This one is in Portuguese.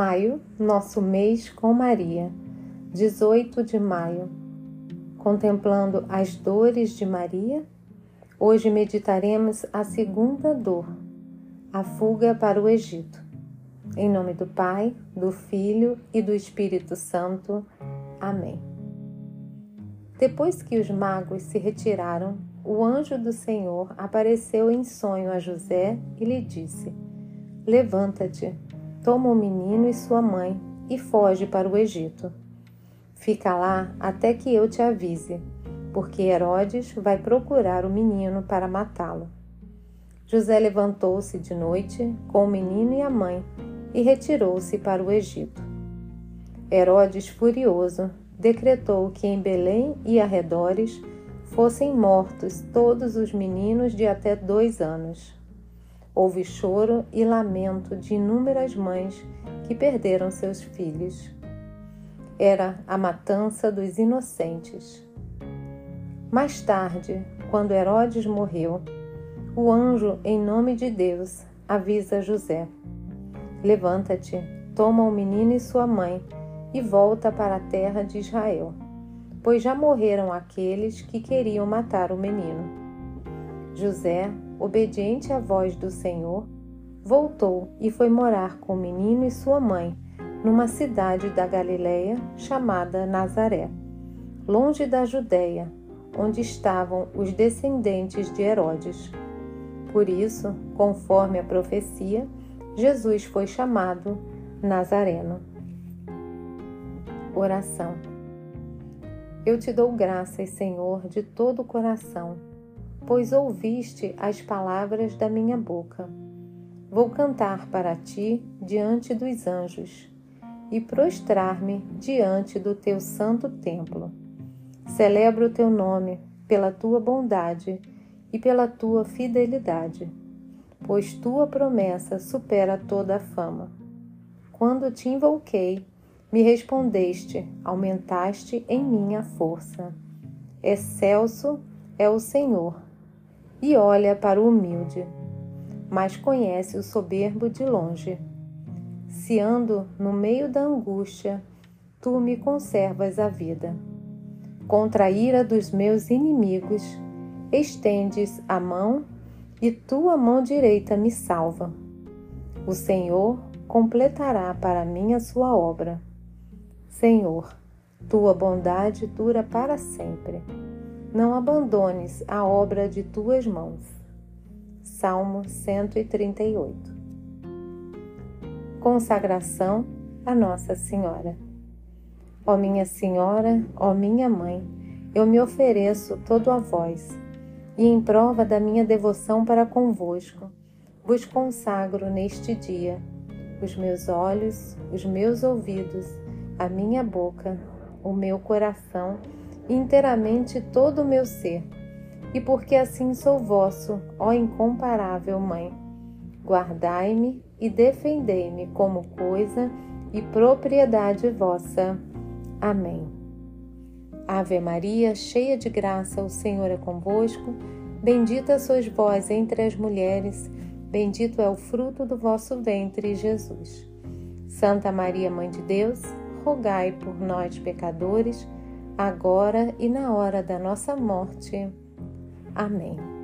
Maio, nosso mês com Maria, 18 de maio. Contemplando as dores de Maria, hoje meditaremos a segunda dor, a fuga para o Egito. Em nome do Pai, do Filho e do Espírito Santo. Amém. Depois que os magos se retiraram, o anjo do Senhor apareceu em sonho a José e lhe disse: Levanta-te toma o menino e sua mãe e foge para o Egito. Fica lá até que eu te avise, porque Herodes vai procurar o menino para matá-lo. José levantou-se de noite com o menino e a mãe e retirou-se para o Egito. Herodes, furioso, decretou que em Belém e arredores fossem mortos todos os meninos de até dois anos Houve choro e lamento de inúmeras mães que perderam seus filhos. Era a matança dos inocentes. Mais tarde, quando Herodes morreu, o anjo, em nome de Deus, avisa José: Levanta-te, toma o menino e sua mãe e volta para a terra de Israel, pois já morreram aqueles que queriam matar o menino. José obediente à voz do Senhor, voltou e foi morar com o menino e sua mãe numa cidade da Galiléia chamada Nazaré, longe da Judéia, onde estavam os descendentes de Herodes. Por isso, conforme a profecia, Jesus foi chamado Nazareno. Oração. Eu te dou graças, Senhor, de todo o coração pois ouviste as palavras da minha boca. Vou cantar para ti diante dos anjos e prostrar-me diante do teu santo templo. Celebro o teu nome pela tua bondade e pela tua fidelidade, pois tua promessa supera toda a fama. Quando te invoquei, me respondeste, aumentaste em minha força. Excelso é o Senhor e olha para o humilde, mas conhece o soberbo de longe. Se ando no meio da angústia, tu me conservas a vida. Contra a ira dos meus inimigos, estendes a mão e tua mão direita me salva. O Senhor completará para mim a sua obra. Senhor, tua bondade dura para sempre não abandones a obra de tuas mãos. Salmo 138 Consagração a Nossa Senhora. Ó minha Senhora, ó minha Mãe, eu me ofereço todo a vós, e em prova da minha devoção para convosco, vos consagro neste dia os meus olhos, os meus ouvidos, a minha boca, o meu coração inteiramente todo o meu ser, e porque assim sou vosso, ó incomparável Mãe. Guardai-me e defendei-me como coisa e propriedade vossa. Amém. Ave Maria, cheia de graça, o Senhor é convosco. Bendita sois vós entre as mulheres, bendito é o fruto do vosso ventre, Jesus. Santa Maria, Mãe de Deus, rogai por nós, pecadores, agora e na hora da nossa morte. Amém.